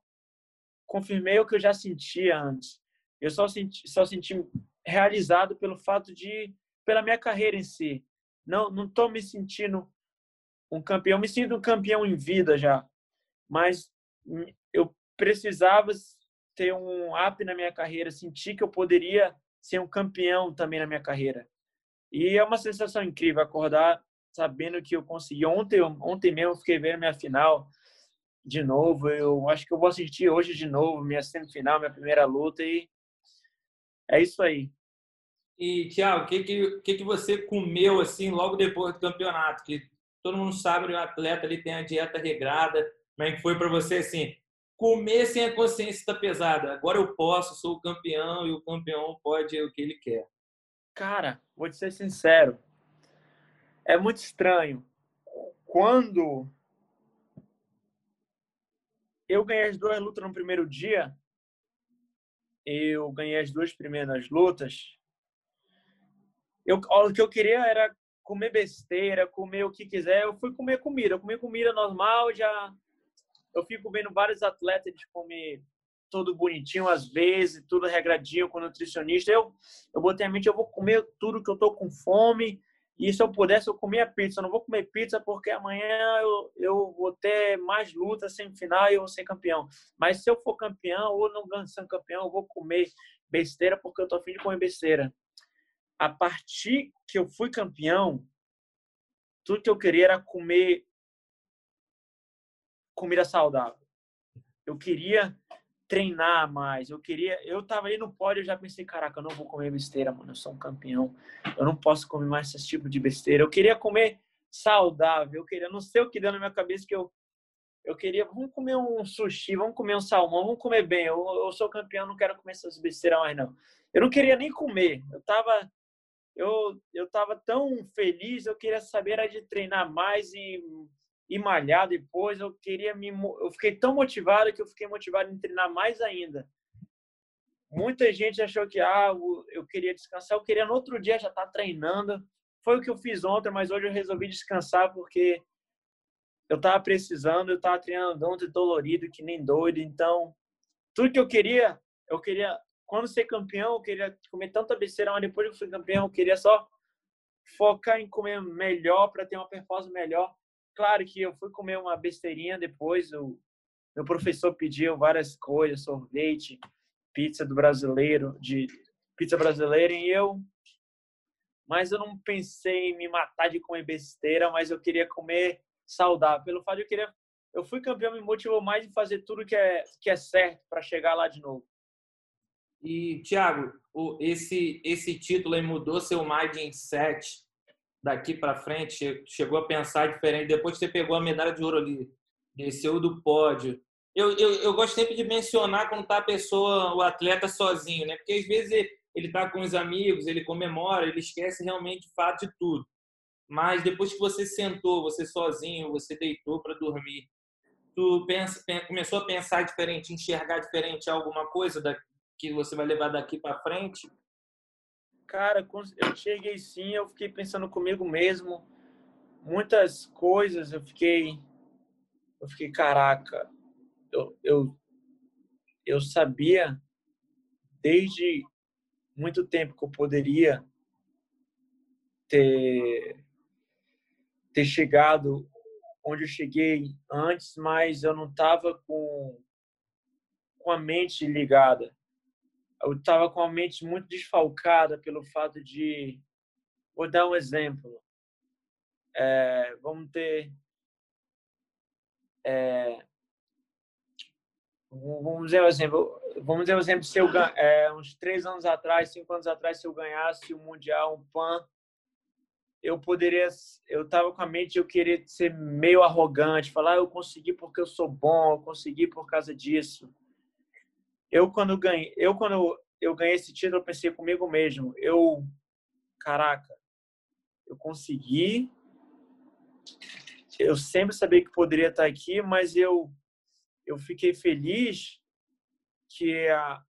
S2: confirmei o que eu já sentia antes. Eu só senti, só senti realizado pelo fato de, pela minha carreira em si. Não, não estou me sentindo um campeão. Me sinto um campeão em vida já, mas eu precisava ter um up na minha carreira, sentir que eu poderia ser um campeão também na minha carreira. E é uma sensação incrível acordar sabendo que eu consegui. Ontem, ontem mesmo fiquei vendo minha final de novo. Eu acho que eu vou assistir hoje de novo minha semifinal, minha primeira luta e é isso aí.
S1: E Tiago, o que que, que que você comeu assim logo depois do campeonato? Que todo mundo sabe que o atleta ali tem a dieta regrada. Como é que foi para você assim? Comer sem a consciência está pesada. Agora eu posso, sou o campeão e o campeão pode o que ele quer.
S2: Cara, vou te ser sincero, é muito estranho. Quando eu ganhei as duas lutas no primeiro dia, eu ganhei as duas primeiras lutas. Eu, o que eu queria era comer besteira, comer o que quiser. Eu fui comer comida, eu comi comida normal, já eu fico vendo vários atletas de comer tudo bonitinho às vezes, tudo regradinho com nutricionista. Eu, eu botei a mente, eu vou comer tudo que eu tô com fome. E se eu pudesse, eu comia pizza. Eu não vou comer pizza porque amanhã eu, eu vou ter mais luta semifinal e eu vou ser campeão. Mas se eu for campeão ou não ganhar campeão, eu vou comer besteira porque eu tô afim de comer besteira. A partir que eu fui campeão, tudo que eu queria era comer comida saudável. Eu queria treinar mais. Eu queria, eu tava aí no pódio, eu já pensei, caraca, eu não vou comer besteira, mano. Eu sou um campeão. Eu não posso comer mais esse tipo de besteira. Eu queria comer saudável. Eu queria, não sei o que deu na minha cabeça que eu eu queria, vamos comer um sushi, vamos comer um salmão, vamos comer bem. Eu, eu sou campeão, não quero comer essas besteiras mais não. Eu não queria nem comer. Eu tava eu eu tava tão feliz, eu queria saber era de treinar mais e e malhar depois. Eu queria me, eu fiquei tão motivado que eu fiquei motivado em treinar mais ainda. Muita gente achou que ah, eu queria descansar, eu queria no outro dia já estar tá treinando. Foi o que eu fiz ontem, mas hoje eu resolvi descansar porque eu tava precisando, eu tava treinando ontem dolorido que nem doido, então tudo que eu queria, eu queria quando ser campeão, eu queria comer tanta besteira, mas depois que eu fui campeão, eu queria só focar em comer melhor para ter uma performance melhor. Claro que eu fui comer uma besteirinha depois, o meu professor pediu várias coisas, sorvete, pizza do brasileiro, de pizza brasileira, e eu mas eu não pensei em me matar de comer besteira, mas eu queria comer saudável. Pelo fato de eu querer, eu fui campeão, me motivou mais em fazer tudo que é que é certo para chegar lá de novo.
S1: E Thiago, esse esse título aí mudou seu mindset daqui para frente, chegou a pensar diferente. Depois que você pegou a medalha de ouro ali, desceu do pódio. Eu, eu, eu gosto sempre de mencionar quando está a pessoa, o atleta sozinho, né? Porque às vezes ele está com os amigos, ele comemora, ele esquece realmente o fato de tudo. Mas depois que você sentou, você sozinho, você deitou para dormir, tu pensa, começou a pensar diferente, enxergar diferente alguma coisa da, que você vai levar daqui para frente?
S2: Cara, eu cheguei sim, eu fiquei pensando comigo mesmo. Muitas coisas eu fiquei. Eu fiquei, caraca, eu, eu, eu sabia desde muito tempo que eu poderia ter, ter chegado onde eu cheguei antes, mas eu não estava com, com a mente ligada eu estava com a mente muito desfalcada pelo fato de. Vou dar um exemplo. É, vamos ter. É, vamos dizer um exemplo. Vamos dizer um exemplo. Se eu é, uns três anos atrás, cinco anos atrás, se eu ganhasse o mundial, um pan, eu poderia. Eu estava com a mente, eu queria ser meio arrogante, falar, ah, eu consegui porque eu sou bom, eu consegui por causa disso eu quando ganhei, eu quando eu ganhei esse título, eu pensei comigo mesmo, eu caraca, eu consegui. Eu sempre sabia que poderia estar aqui, mas eu eu fiquei feliz que a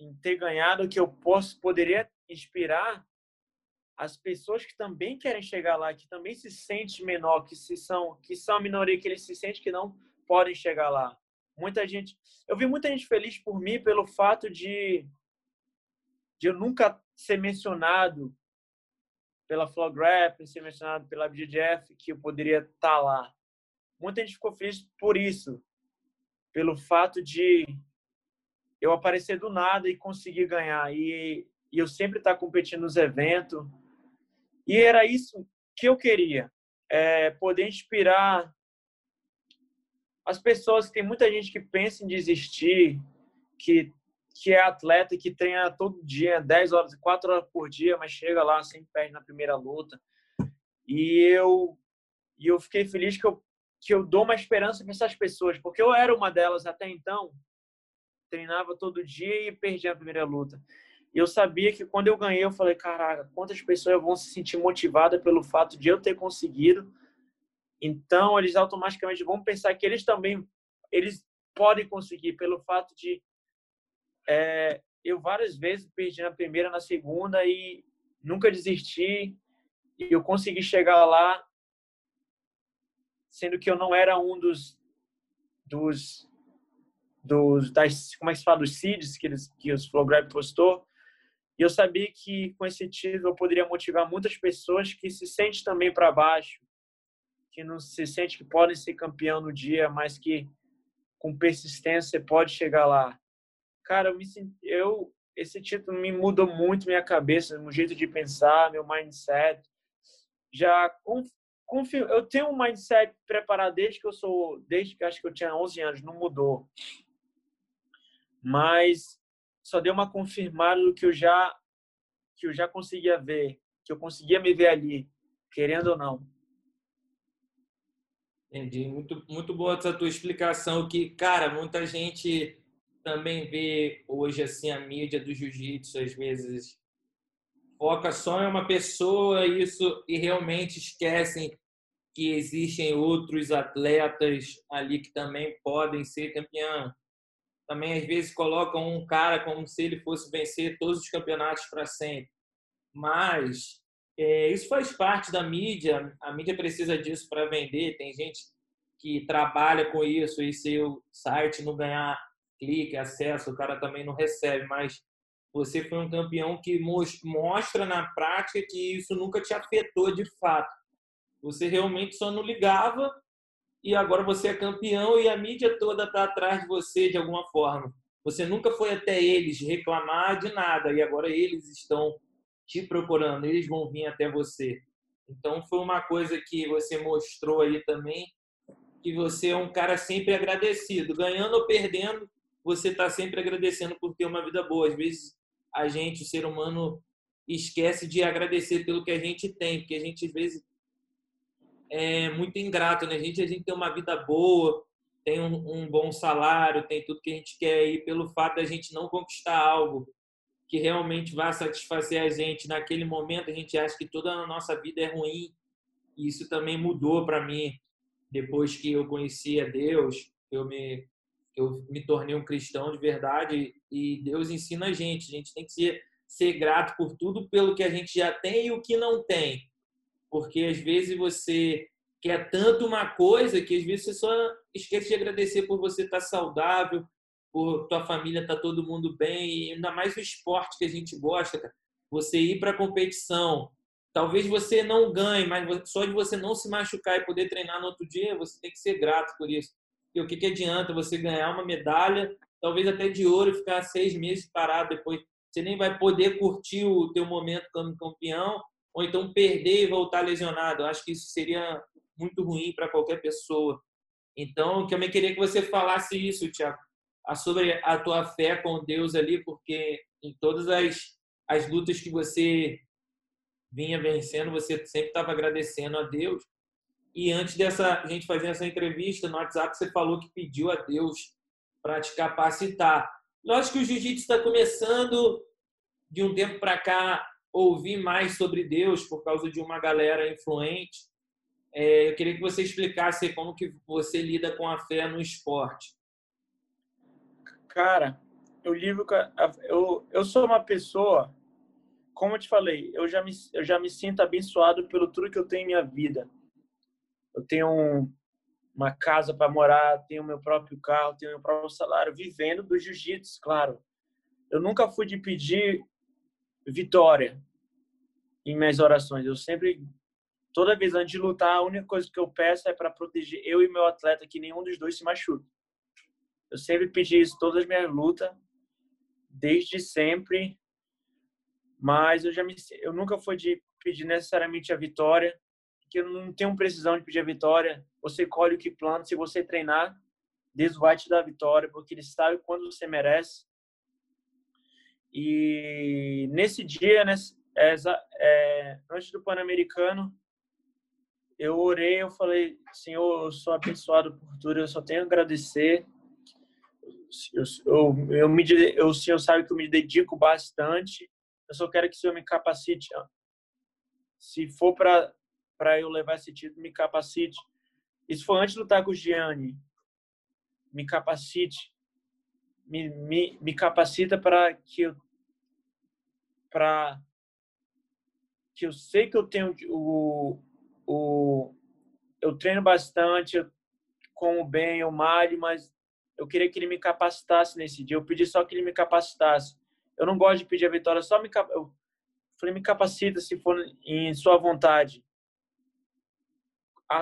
S2: em ter ganhado que eu posso poderia inspirar as pessoas que também querem chegar lá, que também se sentem menor, que se são que são a minoria que eles se sentem que não podem chegar lá. Muita gente, eu vi muita gente feliz por mim pelo fato de, de eu nunca ser mencionado pela Flograp, ser mencionado pela BGF, que eu poderia estar tá lá. Muita gente ficou feliz por isso, pelo fato de eu aparecer do nada e conseguir ganhar. E, e eu sempre estar tá competindo nos eventos. E era isso que eu queria, é poder inspirar as pessoas, tem muita gente que pensa em desistir, que, que é atleta, que treina todo dia, 10 horas, 4 horas por dia, mas chega lá, sempre perde na primeira luta. E eu, e eu fiquei feliz que eu, que eu dou uma esperança para essas pessoas, porque eu era uma delas até então, treinava todo dia e perdia a primeira luta. E eu sabia que quando eu ganhei, eu falei, caraca, quantas pessoas vão se sentir motivadas pelo fato de eu ter conseguido então, eles automaticamente vão pensar que eles também eles podem conseguir pelo fato de é, eu várias vezes perdi na primeira, na segunda e nunca desisti. E eu consegui chegar lá sendo que eu não era um dos dos dos das como é que se fala dos seeds que eles que os Flowgrab postou. E eu sabia que com esse título eu poderia motivar muitas pessoas que se sentem também para baixo que não se sente que podem ser campeão no dia, mas que com persistência pode chegar lá. Cara, eu, eu esse título me mudou muito minha cabeça, meu jeito de pensar, meu mindset. Já eu tenho um mindset preparado desde que eu sou, desde que acho que eu tinha 11 anos, não mudou. Mas só deu uma confirmada do que eu já que eu já conseguia ver, que eu conseguia me ver ali, querendo ou não.
S1: Entendi. Muito, muito boa essa tua explicação. Que, cara, muita gente também vê hoje assim a mídia do jiu-jitsu às vezes foca só em uma pessoa isso e realmente esquecem que existem outros atletas ali que também podem ser campeão. Também às vezes colocam um cara como se ele fosse vencer todos os campeonatos para sempre. Mas é, isso faz parte da mídia. A mídia precisa disso para vender. Tem gente que trabalha com isso e se o site não ganhar clique, acesso, o cara também não recebe. Mas você foi um campeão que mostra na prática que isso nunca te afetou de fato. Você realmente só não ligava e agora você é campeão e a mídia toda está atrás de você de alguma forma. Você nunca foi até eles reclamar de nada e agora eles estão te procurando, eles vão vir até você. Então foi uma coisa que você mostrou aí também, que você é um cara sempre agradecido, ganhando ou perdendo, você está sempre agradecendo por ter uma vida boa. Às vezes a gente, o ser humano, esquece de agradecer pelo que a gente tem, porque a gente às vezes é muito ingrato, né? A gente, a gente tem uma vida boa, tem um, um bom salário, tem tudo que a gente quer e pelo fato da gente não conquistar algo que realmente vai satisfazer a gente. Naquele momento, a gente acha que toda a nossa vida é ruim. E isso também mudou para mim. Depois que eu conheci a Deus, eu me eu me tornei um cristão de verdade. E Deus ensina a gente, a gente tem que ser ser grato por tudo pelo que a gente já tem e o que não tem. Porque às vezes você quer tanto uma coisa que às vezes você só esquece de agradecer por você estar saudável, por tua família estar todo mundo bem, e ainda mais o esporte que a gente gosta, cara. você ir para competição. Talvez você não ganhe, mas só de você não se machucar e poder treinar no outro dia, você tem que ser grato por isso. E o que, que adianta você ganhar uma medalha, talvez até de ouro, e ficar seis meses parado depois? Você nem vai poder curtir o teu momento como campeão ou então perder e voltar lesionado. Eu acho que isso seria muito ruim para qualquer pessoa. Então, eu também queria que você falasse isso, Tiago, sobre a tua fé com Deus ali, porque em todas as, as lutas que você vinha vencendo, você sempre estava agradecendo a Deus. E antes dessa gente fazer essa entrevista no WhatsApp, você falou que pediu a Deus para te capacitar. Lógico que o jiu-jitsu está começando de um tempo para cá ouvir mais sobre Deus por causa de uma galera influente. É, eu queria que você explicasse como que você lida com a fé no esporte.
S2: Cara, eu lido eu, eu sou uma pessoa, como eu te falei, eu já me, eu já me sinto abençoado pelo tudo que eu tenho em minha vida. Eu tenho um, uma casa para morar, tenho meu próprio carro, tenho meu próprio salário, vivendo do jiu-jitsu, claro. Eu nunca fui de pedir vitória em minhas orações. Eu sempre, toda vez antes de lutar, a única coisa que eu peço é para proteger eu e meu atleta, que nenhum dos dois se machuque. Eu sempre pedi isso todas as minhas lutas, desde sempre. Mas eu já me, eu nunca fui de pedir necessariamente a vitória, porque eu não tenho precisão de pedir a vitória. Você colhe o que planta. Se você treinar, Deus vai te dar a vitória, porque Ele sabe quando você merece. E nesse dia, é, é, antes do Pan-Americano, eu orei, eu falei, Senhor, eu sou abençoado por tudo, eu só tenho a agradecer. Eu, eu, eu me, eu, o Senhor sabe que eu me dedico bastante. Eu só quero que o Senhor me capacite. Se for para para eu levar esse título, me capacite. Isso foi antes de lutar com o Gianni. Me capacite me, me, me capacita para que eu para que eu sei que eu tenho o, o eu treino bastante, eu como bem, eu malho, mas eu queria que ele me capacitasse nesse dia. Eu pedi só que ele me capacitasse. Eu não gosto de pedir a vitória, só me eu falei me capacita se for em sua vontade.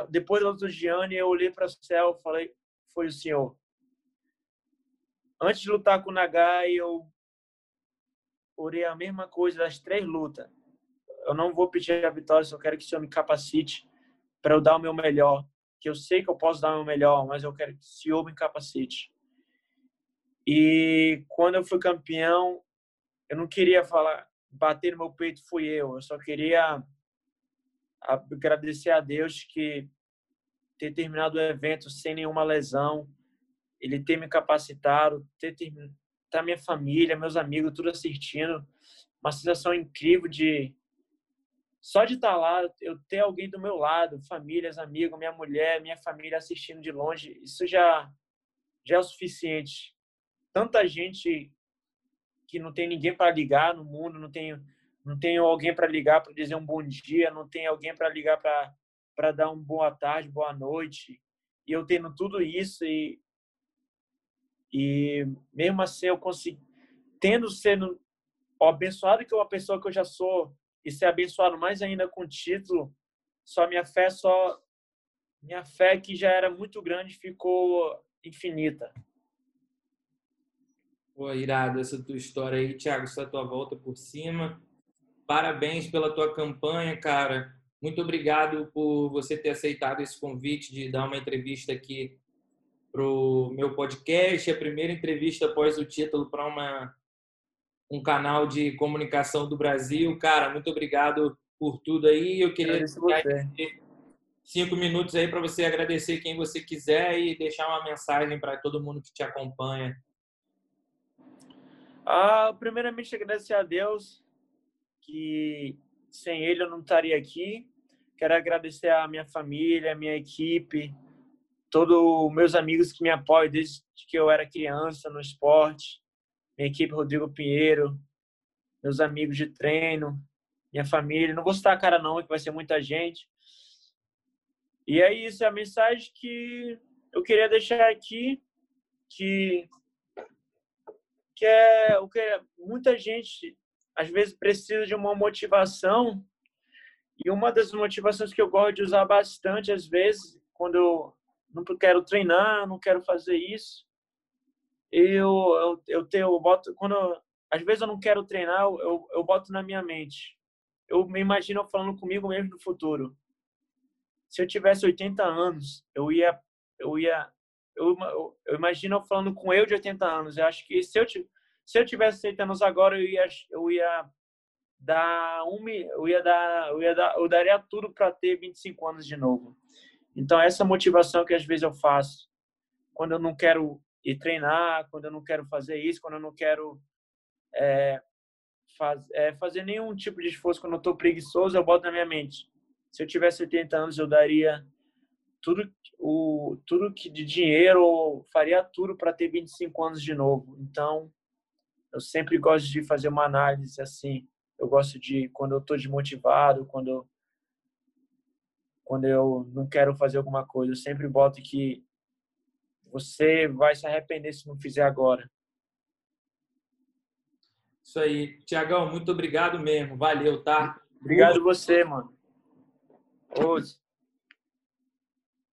S2: Depois do outro Gianni, eu olhei para o céu, falei, foi o Senhor antes de lutar com o Nagai, eu orei a mesma coisa das três lutas. Eu não vou pedir a vitória, só quero que o Senhor me capacite para eu dar o meu melhor, que eu sei que eu posso dar o meu melhor, mas eu quero que o Senhor me capacite. E quando eu fui campeão, eu não queria falar, bater no meu peito fui eu, eu só queria agradecer a Deus que ter terminado o evento sem nenhuma lesão, ele ter me capacitado, ter terminado, tá minha família, meus amigos, tudo assistindo, uma sensação incrível de só de estar tá lá, eu ter alguém do meu lado, famílias, amigos, minha mulher, minha família assistindo de longe, isso já já é o suficiente. Tanta gente que não tem ninguém para ligar no mundo, não tem não tem alguém para ligar para dizer um bom dia, não tem alguém para ligar para dar uma boa tarde, boa noite. E eu tendo tudo isso e e mesmo assim eu consegui tendo sendo abençoado que é uma pessoa que eu já sou e ser abençoado mais ainda com o título, só minha fé só minha fé que já era muito grande ficou infinita.
S1: Pô, irado essa tua história aí, Thiago, essa tua volta por cima. Parabéns pela tua campanha, cara. Muito obrigado por você ter aceitado esse convite de dar uma entrevista aqui para o meu podcast, a primeira entrevista após o título para uma um canal de comunicação do Brasil. Cara, muito obrigado por tudo aí. Eu queria cinco minutos aí para você agradecer quem você quiser e deixar uma mensagem para todo mundo que te acompanha.
S2: Ah, primeiramente, agradecer a Deus que sem Ele eu não estaria aqui. Quero agradecer a minha família, a minha equipe, todos os meus amigos que me apoiam desde que eu era criança no esporte. Minha equipe, Rodrigo Pinheiro, meus amigos de treino, minha família. Não vou citar cara não, que vai ser muita gente. E é isso, é a mensagem que eu queria deixar aqui, que que é o que muita gente às vezes precisa de uma motivação e uma das motivações que eu gosto de usar bastante às vezes quando eu não quero treinar, não quero fazer isso, eu eu, eu tenho eu boto quando eu, às vezes eu não quero treinar, eu, eu boto na minha mente. Eu me imagino falando comigo mesmo no futuro. Se eu tivesse 80 anos, eu ia eu ia eu, eu, eu imagino falando com eu de 80 anos. Eu acho que se eu, se eu tivesse 80 anos agora, eu ia, eu ia dar um, eu ia dar, eu ia dar, eu daria tudo para ter 25 anos de novo. Então essa motivação que às vezes eu faço quando eu não quero ir treinar, quando eu não quero fazer isso, quando eu não quero é, faz, é, fazer nenhum tipo de esforço, quando eu estou preguiçoso, eu boto na minha mente. Se eu tivesse 80 anos, eu daria tudo o tudo que de dinheiro faria tudo para ter 25 anos de novo. Então, eu sempre gosto de fazer uma análise assim. Eu gosto de quando eu estou desmotivado, quando quando eu não quero fazer alguma coisa, eu sempre boto que você vai se arrepender se não fizer agora.
S1: Isso aí. Tiagão, muito obrigado mesmo. Valeu, tá?
S2: Obrigado você, mano. Hoje.